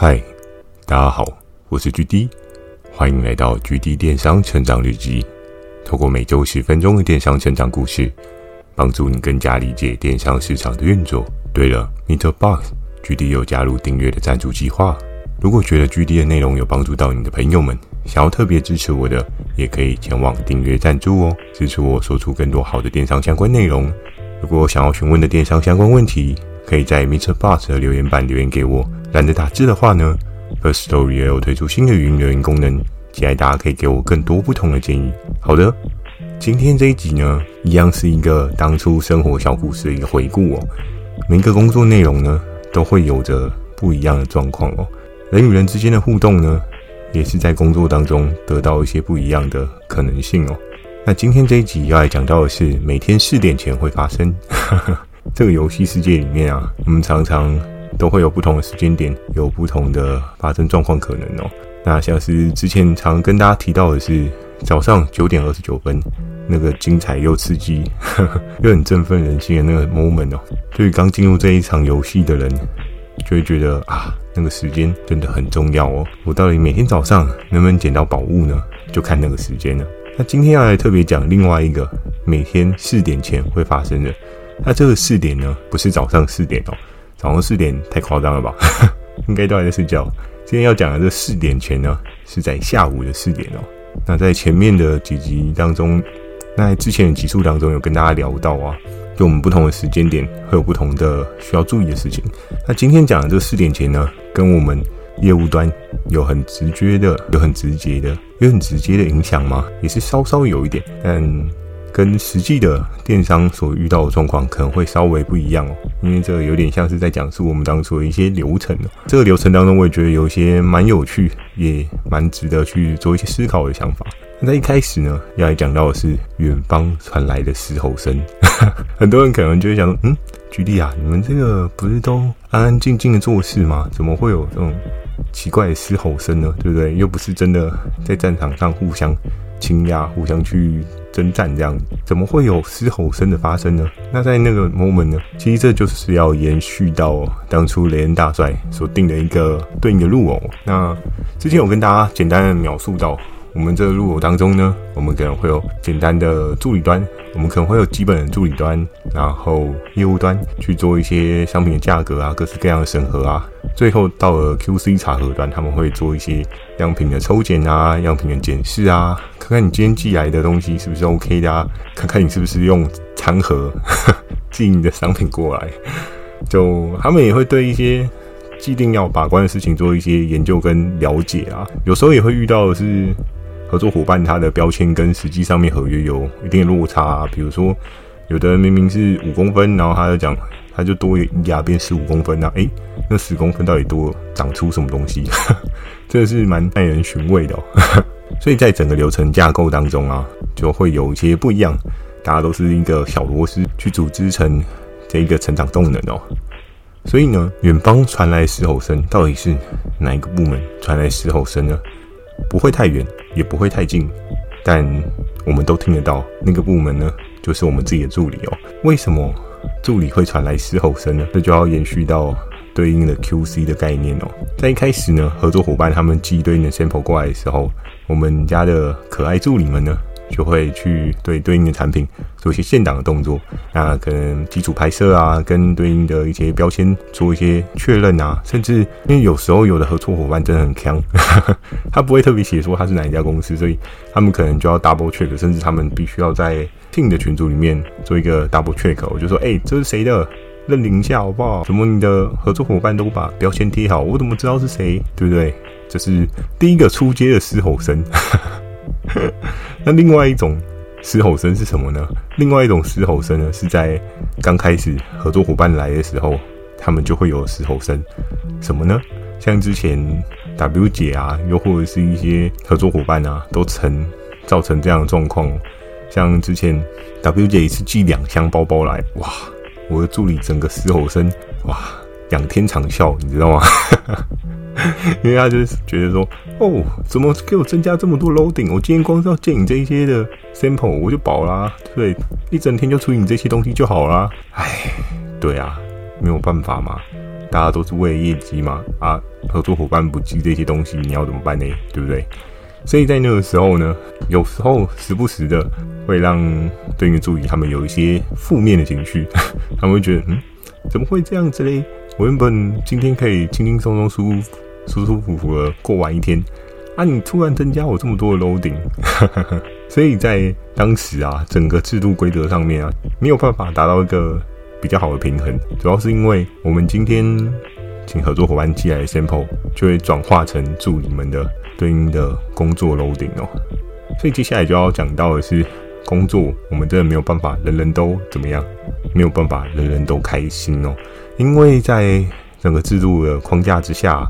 嗨，大家好，我是 GD，欢迎来到 GD 电商成长日记。透过每周十分钟的电商成长故事，帮助你更加理解电商市场的运作。对了，MixerBox，GD 有加入订阅的赞助计划。如果觉得 GD 的内容有帮助到你的朋友们，想要特别支持我的，也可以前往订阅赞助哦，支持我说出更多好的电商相关内容。如果想要询问的电商相关问题，可以在 MixerBox 的留言板留言给我。懒得打字的话呢，Firstory 也有推出新的语音留言功能，期待大家可以给我更多不同的建议。好的，今天这一集呢，一样是一个当初生活小故事的一个回顾哦。每个工作内容呢，都会有着不一样的状况哦。人与人之间的互动呢，也是在工作当中得到一些不一样的可能性哦。那今天这一集要来讲到的是，每天四点前会发生。这个游戏世界里面啊，我们常常都会有不同的时间点，有不同的发生状况可能哦。那像是之前常跟大家提到的是早上九点二十九分，那个精彩又刺激，呵 呵又很振奋人心的那个 moment 哦。对于刚进入这一场游戏的人，就会觉得啊，那个时间真的很重要哦。我到底每天早上能不能捡到宝物呢？就看那个时间了。那今天要来特别讲另外一个每天四点前会发生的。那这个四点呢，不是早上四点哦，早上四点太夸张了吧？应该都还在睡觉。今天要讲的这四点前呢，是在下午的四点哦。那在前面的几集当中，那在之前的集数当中有跟大家聊到啊，就我们不同的时间点会有不同的需要注意的事情。那今天讲的这四点前呢，跟我们业务端有很直接的、有很直接的、有很直接的影响吗？也是稍稍有一点，但。跟实际的电商所遇到的状况可能会稍微不一样哦，因为这个有点像是在讲述我们当初的一些流程哦。这个流程当中，我也觉得有一些蛮有趣，也蛮值得去做一些思考的想法。那在一开始呢，要来讲到的是远方传来的嘶吼声，很多人可能就会想说，嗯举例啊，你们这个不是都安安静静的做事吗？怎么会有这种奇怪的嘶吼声呢？对不对？又不是真的在战场上互相倾轧，互相去。征战这样，怎么会有嘶吼声的发生呢？那在那个 moment 呢？其实这就是要延续到当初雷恩大帅所定的一个对应的路哦。那之前我跟大家简单的描述到。我们这个路口当中呢，我们可能会有简单的助理端，我们可能会有基本的助理端，然后业务端去做一些商品的价格啊，各式各样的审核啊，最后到了 QC 查核端，他们会做一些样品的抽检啊，样品的检视啊，看看你今天寄来的东西是不是 OK 的啊，看看你是不是用餐盒 寄你的商品过来，就他们也会对一些既定要把关的事情做一些研究跟了解啊，有时候也会遇到的是。合作伙伴他的标签跟实际上面合约有一定的落差啊，比如说有的人明明是五公分，然后他就讲他就多一压变十五公分啊，诶，那十公分到底多长出什么东西？这是蛮耐人寻味的哦。所以在整个流程架构当中啊，就会有一些不一样，大家都是一个小螺丝去组织成这一个成长动能哦。所以呢，远方传来嘶吼声，到底是哪一个部门传来嘶吼声呢？不会太远，也不会太近，但我们都听得到。那个部门呢，就是我们自己的助理哦。为什么助理会传来嘶吼声呢？这就要延续到对应的 QC 的概念哦。在一开始呢，合作伙伴他们寄对应的 sample 过来的时候，我们家的可爱助理们呢，就会去对对应的产品做一些限档的动作，那可能基础拍摄啊，跟对应的一些标签做一些确认啊，甚至因为有时候有的合作伙伴真的很锵，他不会特别写说他是哪一家公司，所以他们可能就要 double check，甚至他们必须要在 team 的群组里面做一个 double check。我就说，哎、这是谁的？认领一下好不好？怎么你的合作伙伴都把标签贴好，我怎么知道是谁？对不对？这是第一个出街的嘶吼声。那另外一种嘶吼声是什么呢？另外一种嘶吼声呢，是在刚开始合作伙伴来的时候，他们就会有嘶吼声。什么呢？像之前 W 姐啊，又或者是一些合作伙伴啊，都曾造成这样的状况。像之前 W 姐一次寄两箱包包来，哇，我的助理整个嘶吼声，哇，仰天长啸，你知道吗？因为他就是觉得说，哦，怎么给我增加这么多 loading？我今天光是要借你这一些的 sample，我就饱啦，对，一整天就处理你这些东西就好啦。哎，对啊，没有办法嘛。大家都是为了业绩嘛，啊，合作伙伴不记这些东西，你要怎么办呢？对不对？所以在那个时候呢，有时候时不时的会让对应的助理他们有一些负面的情绪，他们会觉得，嗯，怎么会这样子嘞？我原本今天可以轻轻松松、舒舒舒服服的过完一天，啊，你突然增加我这么多的 loading，所以在当时啊，整个制度规则上面啊，没有办法达到一个比较好的平衡，主要是因为我们今天请合作伙伴寄来的 sample 就会转化成助理们的。对应的工作 loading 哦，所以接下来就要讲到的是工作，我们真的没有办法人人都怎么样，没有办法人人都开心哦，因为在整个制度的框架之下，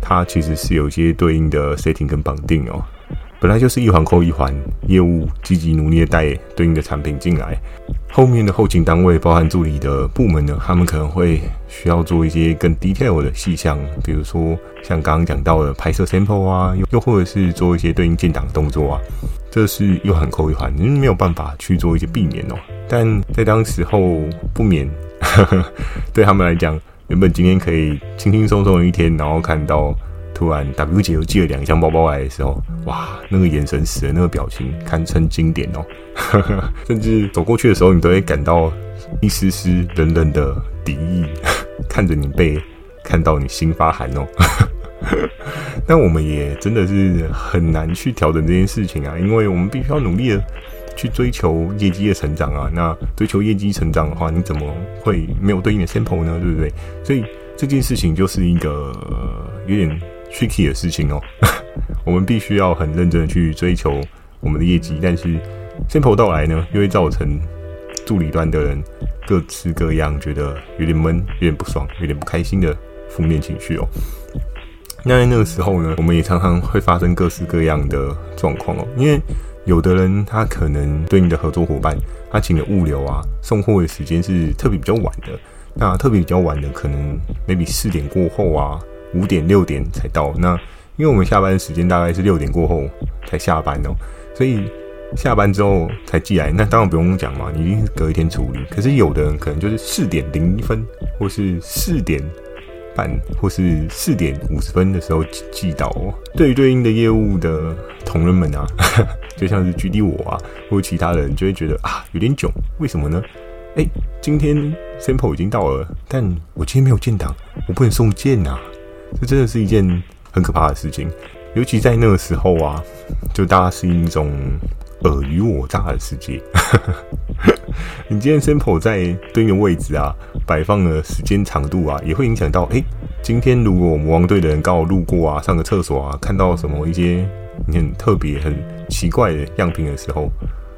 它其实是有一些对应的 setting 跟绑定哦。本来就是一环扣一环，业务积极努力的带对应的产品进来，后面的后勤单位，包含助理的部门呢，他们可能会需要做一些更 detail 的细项，比如说像刚刚讲到的拍摄 sample 啊，又或者是做一些对应建档动作啊，这是一环扣一环，你没有办法去做一些避免哦。但在当时候不免呵呵 对他们来讲，原本今天可以轻轻松松的一天，然后看到。突然，W 姐又寄了两箱包包来的时候，哇，那个眼神死的那个表情堪称经典哦。甚至走过去的时候，你都会感到一丝丝冷冷的敌意，看着你背，看到你心发寒哦。但我们也真的是很难去调整这件事情啊，因为我们必须要努力的去追求业绩的成长啊。那追求业绩成长的话，你怎么会没有对应的 sample 呢？对不对？所以这件事情就是一个、呃、有点。tricky 的事情哦，我们必须要很认真的去追求我们的业绩，但是 sample 到来呢，又会造成助理端的人各式各样觉得有点闷、有点不爽、有点不开心的负面情绪哦。那在那个时候呢，我们也常常会发生各式各样的状况哦，因为有的人他可能对应的合作伙伴，他请的物流啊、送货的时间是特别比较晚的，那特别比较晚的可能 maybe 四点过后啊。五点六点才到，那因为我们下班时间大概是六点过后才下班哦，所以下班之后才寄来，那当然不用讲嘛，你一定是隔一天处理。可是有的人可能就是四点零一分，或是四点半，或是四点五十分的时候寄到哦。对于对应的业务的同仁们啊，就像是距离我啊，或者其他人就会觉得啊有点囧，为什么呢？哎，今天 sample 已经到了，但我今天没有建档，我不能送件呐。这真的是一件很可怕的事情，尤其在那个时候啊，就大家是一种尔虞我诈的世界。你今天 sample 在对应的位置啊，摆放的时间长度啊，也会影响到。诶，今天如果我魔王队的人刚好路过啊，上个厕所啊，看到什么一些你很特别、很奇怪的样品的时候，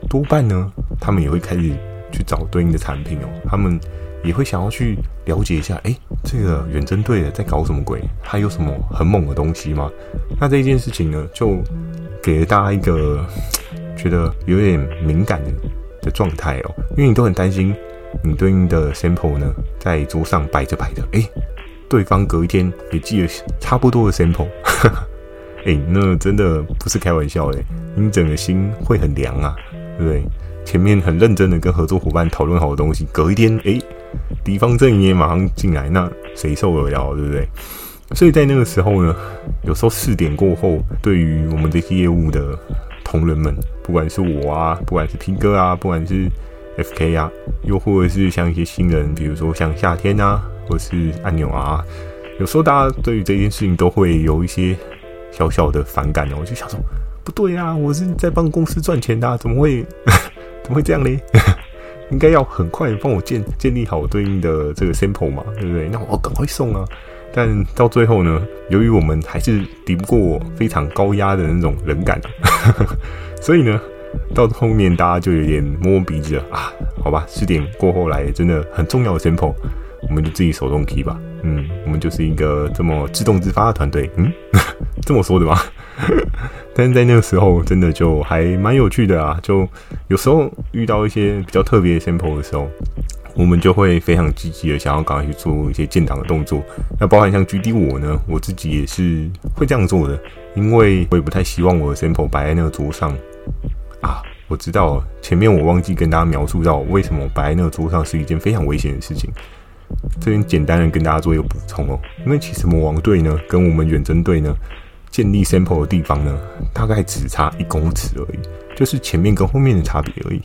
多半呢，他们也会开始去找对应的产品哦，他们。也会想要去了解一下，哎，这个远征队的在搞什么鬼？还有什么很猛的东西吗？那这一件事情呢，就给了大家一个觉得有点敏感的的状态哦，因为你都很担心你对应的 sample 呢，在桌上摆着摆着，哎，对方隔一天也寄了差不多的 sample，哎，那真的不是开玩笑的，你整个心会很凉啊，对不对？前面很认真的跟合作伙伴讨论好的东西，隔一天，哎。敌方阵营也马上进来，那谁受得了，对不对？所以在那个时候呢，有时候四点过后，对于我们这些业务的同仁们，不管是我啊，不管是平哥啊，不管是 FK 啊，又或者是像一些新人，比如说像夏天啊，或是按钮啊，有时候大家对于这件事情都会有一些小小的反感呢。我就想说，不对啊，我是在帮公司赚钱的，怎么会 怎么会这样呢？应该要很快帮我建建立好对应的这个 sample 嘛，对不对？那我赶快送啊！但到最后呢，由于我们还是敌不过非常高压的那种人感，所以呢，到后面大家就有点摸摸鼻子了啊。好吧，十点过后来真的很重要的 sample，我们就自己手动 key 吧。嗯，我们就是一个这么自动自发的团队。嗯，这么说的吗？但是在那个时候，真的就还蛮有趣的啊！就有时候遇到一些比较特别的 sample 的时候，我们就会非常积极的想要赶快去做一些建档的动作。那包含像 GD 我呢，我自己也是会这样做的，因为我也不太希望我的 sample 摆在那个桌上啊。我知道前面我忘记跟大家描述到为什么摆在那个桌上是一件非常危险的事情。这边简单的跟大家做一个补充哦，因为其实魔王队呢跟我们远征队呢建立 sample 的地方呢，大概只差一公尺而已，就是前面跟后面的差别而已。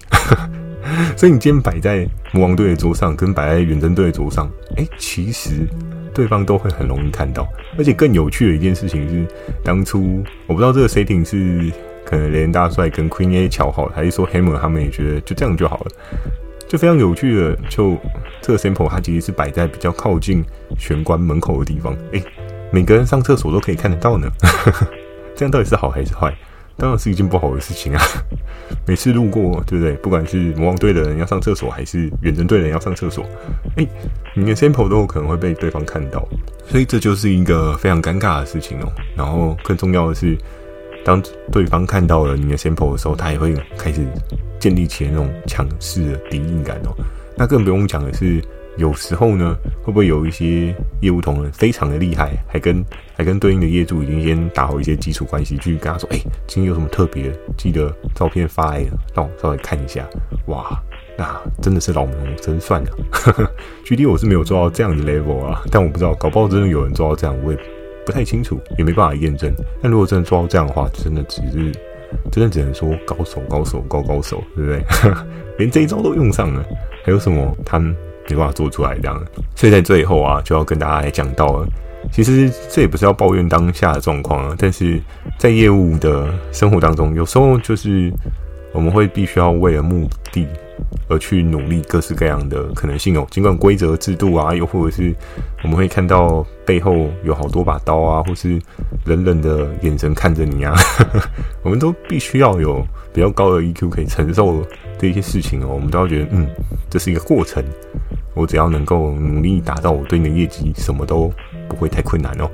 所以你今天摆在魔王队的桌上，跟摆在远征队的桌上，哎、其实对方都会很容易看到。而且更有趣的一件事情是，当初我不知道这个 setting 是可能雷恩大帅跟 Queen A 乔好，还是说 Hammer 他们也觉得就这样就好了。就非常有趣的，就这个 sample 它其实是摆在比较靠近玄关门口的地方，哎、每个人上厕所都可以看得到呢。这样到底是好还是坏？当然是一件不好的事情啊。每次路过，对不对？不管是魔王队的人要上厕所，还是远征队的人要上厕所，哎、你的 sample 都有可能会被对方看到，所以这就是一个非常尴尬的事情哦。然后更重要的是，当对方看到了你的 sample 的时候，他也会开始。建立起那种强势的敌意感哦，那更不用讲的是，有时候呢，会不会有一些业务同仁非常的厉害，还跟还跟对应的业主已经先打好一些基础关系，去跟他说，哎、今天有什么特别，记得照片发来，让我稍微看一下。哇，那真的是老谋真算了。具体我是没有做到这样的 level 啊，但我不知道，搞不好真的有人做到这样，我也不太清楚，也没办法验证。但如果真的做到这样的话，真的只是。真的只能说高手，高手，高高手，对不对？连这一招都用上了，还有什么他没办法做出来这样？所以在最后啊，就要跟大家来讲到了。其实这也不是要抱怨当下的状况啊，但是在业务的生活当中，有时候就是我们会必须要为了目的。而去努力各式各样的可能性哦，尽管规则制度啊，又或者是我们会看到背后有好多把刀啊，或是冷冷的眼神看着你啊，我们都必须要有比较高的 EQ 可以承受这些事情哦。我们都要觉得，嗯，这是一个过程，我只要能够努力达到我对你的业绩，什么都不会太困难哦。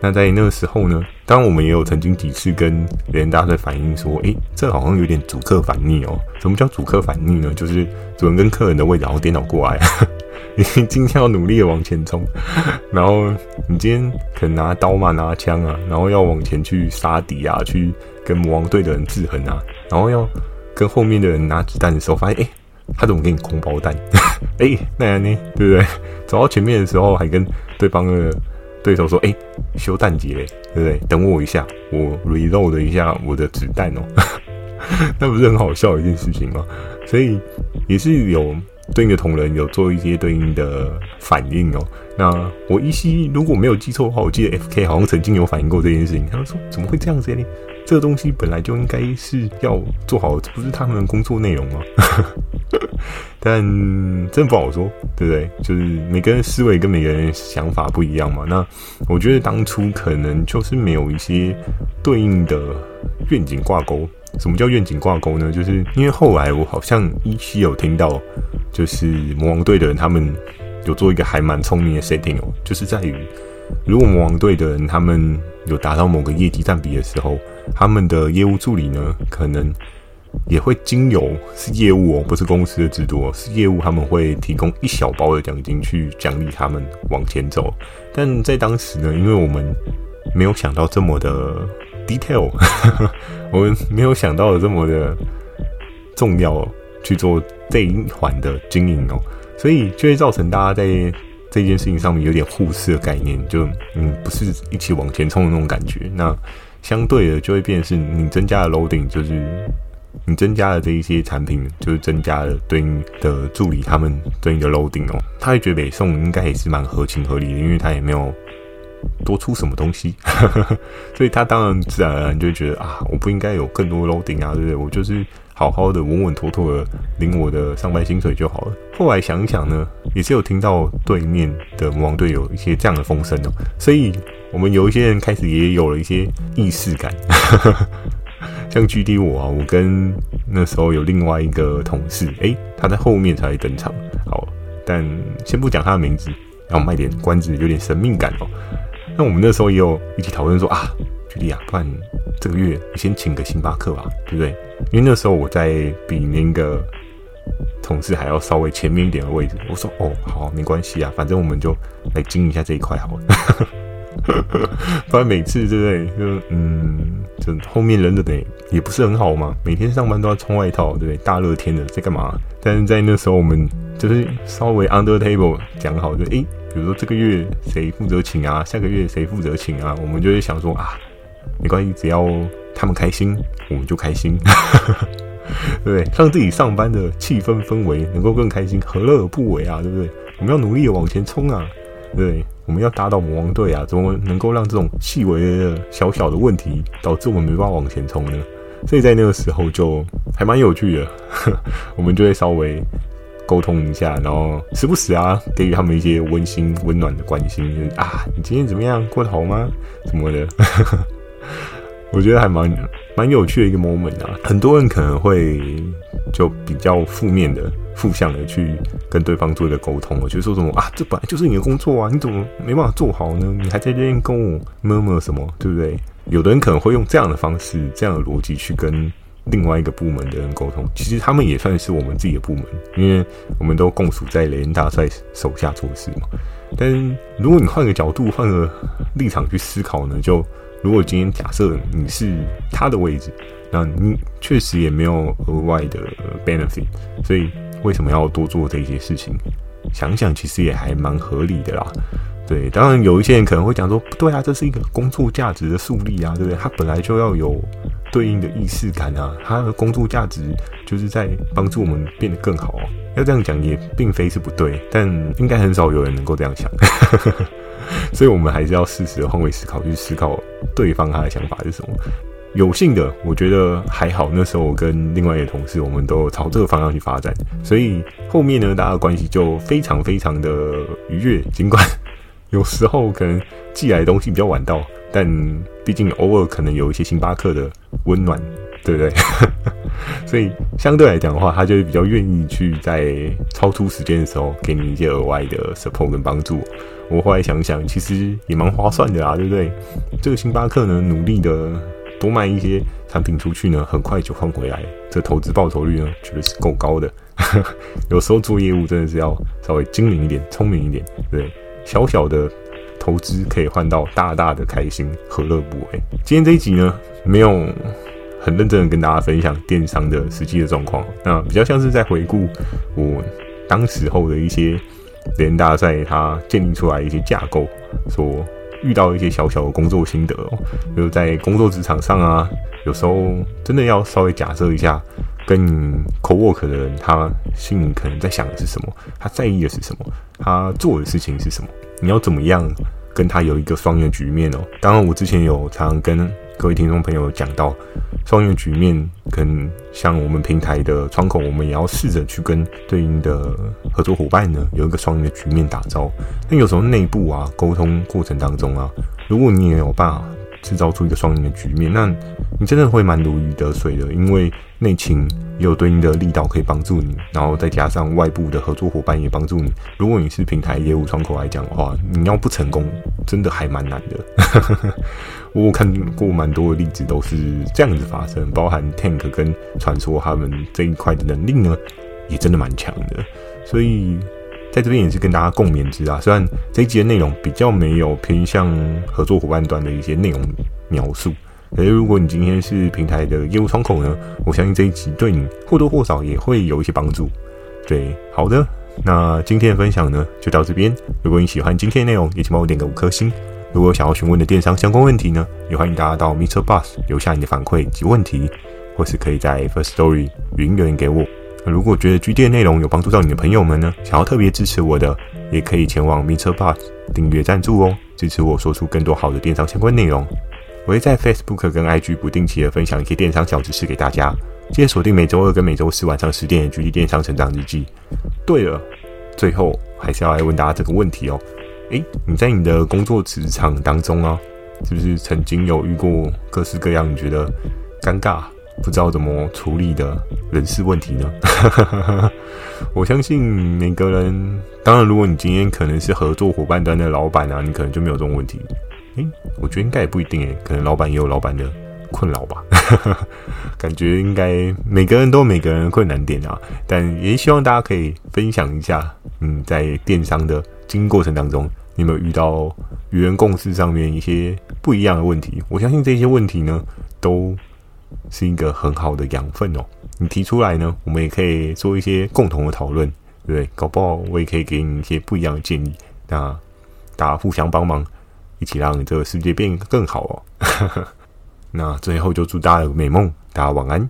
那在那个时候呢，当然我们也有曾经几次跟别人大家反映说，诶，这好像有点主客反逆哦。什么叫主客反逆呢？就是主人跟客人的位置然后颠倒过来。你今天要努力的往前冲，然后你今天可能拿刀嘛，拿枪啊，然后要往前去杀敌啊，去跟魔王队的人制衡啊，然后要跟后面的人拿子弹的时候，发现诶，他怎么给你空包弹？诶，那样呢，对不对？走到前面的时候，还跟对方的。对手说：“哎，修弹机嘞，对不对？等我一下，我 reload 一下我的子弹哦。那不是很好笑的一件事情吗？所以也是有对应的同仁有做一些对应的反应哦。那我依稀如果没有记错的话，我记得 FK 好像曾经有反应过这件事情。他们说：怎么会这样子呢？这个东西本来就应该是要做好，不是他们的工作内容吗？” 但真不好说，对不对？就是每个人思维跟每个人想法不一样嘛。那我觉得当初可能就是没有一些对应的愿景挂钩。什么叫愿景挂钩呢？就是因为后来我好像依稀有听到，就是魔王队的人他们有做一个还蛮聪明的 setting 哦，就是在于如果魔王队的人他们有达到某个业绩占比的时候，他们的业务助理呢可能。也会经由是业务哦，不是公司的制度哦，是业务他们会提供一小包的奖金去奖励他们往前走。但在当时呢，因为我们没有想到这么的 detail，我们没有想到这么的重要去做这一环的经营哦，所以就会造成大家在这件事情上面有点互斥的概念，就嗯不是一起往前冲的那种感觉。那相对的就会变是你增加的楼顶就是。你增加了这一些产品，就是增加了对应的助理他们对应的楼顶哦，他也觉得北宋应该也是蛮合情合理的，因为他也没有多出什么东西，所以他当然自然而然就觉得啊，我不应该有更多楼顶啊，对不对？我就是好好的稳稳妥妥的领我的上班薪水就好了。后来想一想呢，也是有听到对面的魔王队有一些这样的风声哦，所以我们有一些人开始也有了一些意识感。像 GD 我啊，我跟那时候有另外一个同事，诶、他在后面才登场。好，但先不讲他的名字，然后卖点关子，有点神秘感哦。那我们那时候也有一起讨论说啊，GD 啊，不然这个月你先请个星巴克吧，对不对？因为那时候我在比那个同事还要稍微前面一点的位置。我说哦，好，没关系啊，反正我们就来经营一下这一块好了。不然每次对不对？就嗯，就后面人的得也不是很好嘛。每天上班都要穿外套，对不对？大热天的在干嘛？但是在那时候我们就是稍微 under table 讲好，就诶、比如说这个月谁负责请啊，下个月谁负责请啊，我们就会想说啊，没关系，只要他们开心，我们就开心，对不对？让自己上班的气氛氛围能够更开心，何乐而不为啊？对不对？我们要努力的往前冲啊！对，我们要打倒魔王队啊！怎么能够让这种细微的小小的问题导致我们没办法往前冲呢？所以在那个时候就还蛮有趣的，我们就会稍微沟通一下，然后时不时啊给予他们一些温馨温暖的关心，啊，你今天怎么样？过得好吗？什么的，我觉得还蛮蛮有趣的一个 moment 啊。很多人可能会就比较负面的。负向的去跟对方做一个沟通，我觉得说什么啊，这本来就是你的工作啊，你怎么没办法做好呢？你还在这边跟我么么什么，对不对？有的人可能会用这样的方式、这样的逻辑去跟另外一个部门的人沟通，其实他们也算是我们自己的部门，因为我们都共属在雷恩大帅手下做事嘛。但如果你换个角度、换个立场去思考呢，就如果今天假设你是他的位置，那你确实也没有额外的 benefit，所以。为什么要多做这些事情？想想其实也还蛮合理的啦。对，当然有一些人可能会讲说，不对啊，这是一个工作价值的树立啊，对不对？他本来就要有对应的仪式感啊，他的工作价值就是在帮助我们变得更好。要这样讲也并非是不对，但应该很少有人能够这样想。所以我们还是要适时的换位思考，去思考对方他的想法是什么。有幸的，我觉得还好。那时候我跟另外一个同事，我们都朝这个方向去发展，所以后面呢，大家的关系就非常非常的愉悦。尽管有时候可能寄来的东西比较晚到，但毕竟偶尔可能有一些星巴克的温暖，对不对？所以相对来讲的话，他就是比较愿意去在超出时间的时候给你一些额外的 support 跟帮助。我后来想想，其实也蛮划算的啊，对不对？这个星巴克呢，努力的。多卖一些产品出去呢，很快就换回来，这投资报酬率呢，绝对是够高的。有时候做业务真的是要稍微精明一点、聪明一点，对，小小的投资可以换到大大的开心，何乐不为？今天这一集呢，没有很认真的跟大家分享电商的实际的状况，那比较像是在回顾我当时候的一些联大在他建立出来一些架构说。遇到一些小小的工作心得哦，比如在工作职场上啊，有时候真的要稍微假设一下，跟你 co-work 的人，他心里可能在想的是什么，他在意的是什么，他做的事情是什么，你要怎么样跟他有一个双赢的局面哦。当然，我之前有常跟各位听众朋友讲到。双赢局面，可能像我们平台的窗口，我们也要试着去跟对应的合作伙伴呢，有一个双赢的局面打造。那有时候内部啊，沟通过程当中啊，如果你也有把制造出一个双赢的局面，那你真的会蛮如鱼得水的，因为内勤也有对应的力道可以帮助你，然后再加上外部的合作伙伴也帮助你。如果你是平台业务窗口来讲的话，你要不成功，真的还蛮难的。我看过蛮多的例子，都是这样子发生，包含 Tank 跟传说他们这一块的能力呢，也真的蛮强的。所以在这边也是跟大家共勉之啊。虽然这一集的内容比较没有偏向合作伙伴端的一些内容描述，可是如果你今天是平台的业务窗口呢，我相信这一集对你或多或少也会有一些帮助。对，好的，那今天的分享呢就到这边。如果你喜欢今天的内容，也请帮我点个五颗星。如果想要询问的电商相关问题呢，也欢迎大家到 MixerBox 留下你的反馈及问题，或是可以在 First Story 语音留言给我。那如果觉得 GD 的内容有帮助到你的朋友们呢，想要特别支持我的，也可以前往 MixerBox 订阅赞助哦，支持我说出更多好的电商相关内容。我会在 Facebook 跟 IG 不定期的分享一些电商小知识给大家，记得锁定每周二跟每周四晚上十点的 GD 电商成长日记。对了，最后还是要来问大家这个问题哦。诶，你在你的工作职场当中啊，是不是曾经有遇过各式各样你觉得尴尬、不知道怎么处理的人事问题呢？我相信每个人，当然，如果你今天可能是合作伙伴端的老板啊，你可能就没有这种问题。诶，我觉得应该也不一定诶，可能老板也有老板的困扰吧。感觉应该每个人都有每个人的困难点啊，但也希望大家可以分享一下，嗯，在电商的。经营过程当中，你有没有遇到与人共事上面一些不一样的问题？我相信这些问题呢，都是一个很好的养分哦。你提出来呢，我们也可以做一些共同的讨论，对不对？搞不好我也可以给你一些不一样的建议。那大家互相帮忙，一起让这个世界变更好哦。那最后就祝大家有个美梦，大家晚安。